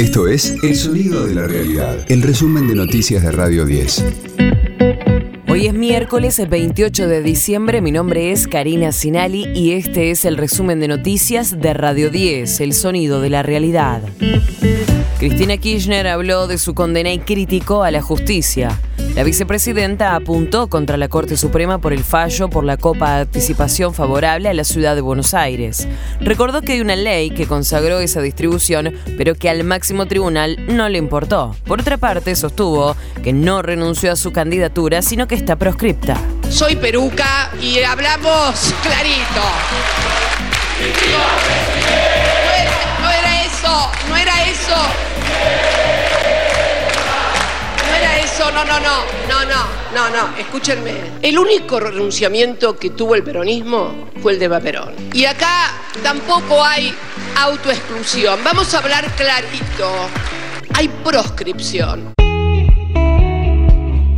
Esto es El Sonido de la Realidad, el resumen de noticias de Radio 10. Hoy es miércoles 28 de diciembre, mi nombre es Karina Sinali y este es el resumen de noticias de Radio 10, El Sonido de la Realidad. Cristina Kirchner habló de su condena y criticó a la justicia. La vicepresidenta apuntó contra la Corte Suprema por el fallo por la coparticipación favorable a la ciudad de Buenos Aires. Recordó que hay una ley que consagró esa distribución, pero que al máximo tribunal no le importó. Por otra parte, sostuvo que no renunció a su candidatura, sino que está proscripta. Soy peruca y hablamos clarito. No era, eso, no era eso. No, no, no, no, no, no, no, escúchenme. El único renunciamiento que tuvo el peronismo fue el de Vaperón. Y acá tampoco hay autoexclusión. Vamos a hablar clarito. Hay proscripción.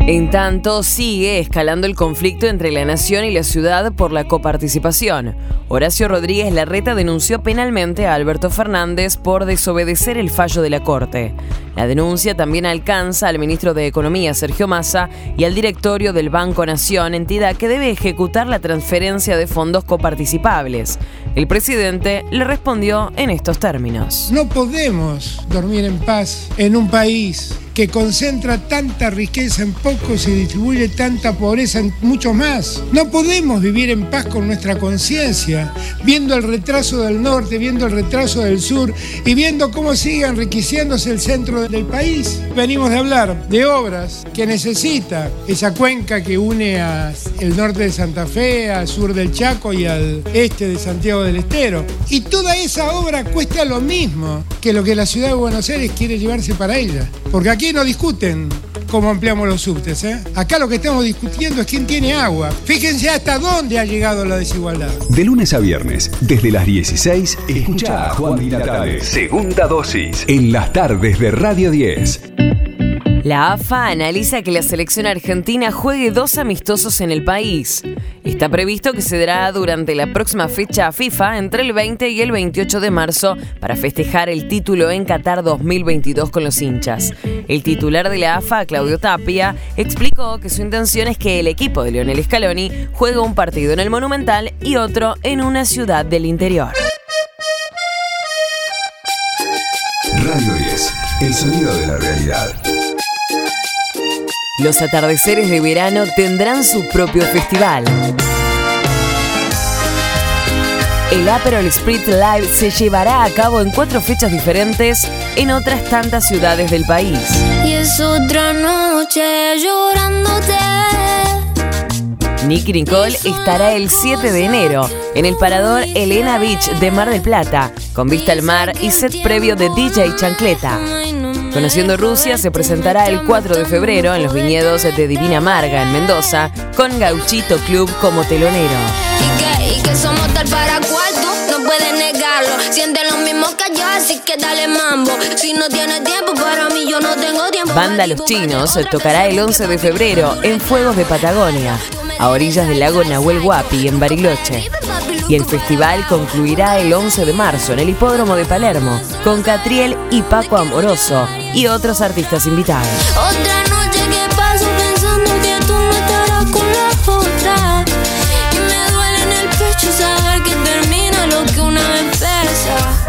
En tanto, sigue escalando el conflicto entre la nación y la ciudad por la coparticipación. Horacio Rodríguez Larreta denunció penalmente a Alberto Fernández por desobedecer el fallo de la Corte. La denuncia también alcanza al ministro de Economía, Sergio Massa, y al directorio del Banco Nación, entidad que debe ejecutar la transferencia de fondos coparticipables. El presidente le respondió en estos términos. No podemos dormir en paz en un país que concentra tanta riqueza en pocos y distribuye tanta pobreza en muchos más. No podemos vivir en paz con nuestra conciencia, viendo el retraso del norte, viendo el retraso del sur y viendo cómo sigue enriqueciéndose el centro del país. Venimos de hablar de obras que necesita esa cuenca que une al norte de Santa Fe, al sur del Chaco y al este de Santiago del Estero. Y toda esa obra cuesta lo mismo que lo que la ciudad de Buenos Aires quiere llevarse para ella. Porque aquí no discuten cómo ampliamos los subtes. ¿eh? Acá lo que estamos discutiendo es quién tiene agua. Fíjense hasta dónde ha llegado la desigualdad. De lunes a viernes, desde las 16, escucha a Juan Di Natale. Segunda dosis. En las tardes de Radio 10. La AFA analiza que la selección argentina juegue dos amistosos en el país. Está previsto que se dará durante la próxima fecha FIFA entre el 20 y el 28 de marzo para festejar el título en Qatar 2022 con los hinchas. El titular de la AFA, Claudio Tapia, explicó que su intención es que el equipo de Lionel Scaloni juegue un partido en el Monumental y otro en una ciudad del interior. Radio 10. El sonido de la realidad. Los atardeceres de verano tendrán su propio festival. El Aperol Sprit Live se llevará a cabo en cuatro fechas diferentes en otras tantas ciudades del país. Y es otra noche llorándote. Nicky Nicole estará el 7 de enero en el parador Elena Beach de Mar del Plata, con vista al mar y set previo de DJ Chancleta. Conociendo Rusia se presentará el 4 de febrero en los viñedos de Divina Marga en Mendoza, con Gauchito Club como telonero. Y que, y que somos tal para cual tú no puedes negarlo. Siente lo mismo que yo, así que dale mambo. Si no tienes tiempo para mí, yo no tengo tiempo. Banda Los Chinos tocará el 11 de febrero en Fuegos de Patagonia, a orillas del lago Nahuel Huapi en Bariloche. Y el festival concluirá el 11 de marzo en el Hipódromo de Palermo, con Catriel y Paco Amoroso y otros artistas invitados. Otra noche que paso pensando que tú no estarás con la otra. Y me duele en el pecho saber que termina lo que una vez.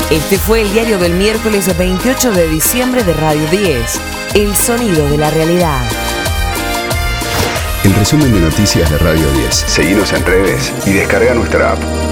Este fue el diario del miércoles 28 de diciembre de Radio 10, El Sonido de la Realidad. El resumen de noticias de Radio 10. Seguimos en redes y descarga nuestra app.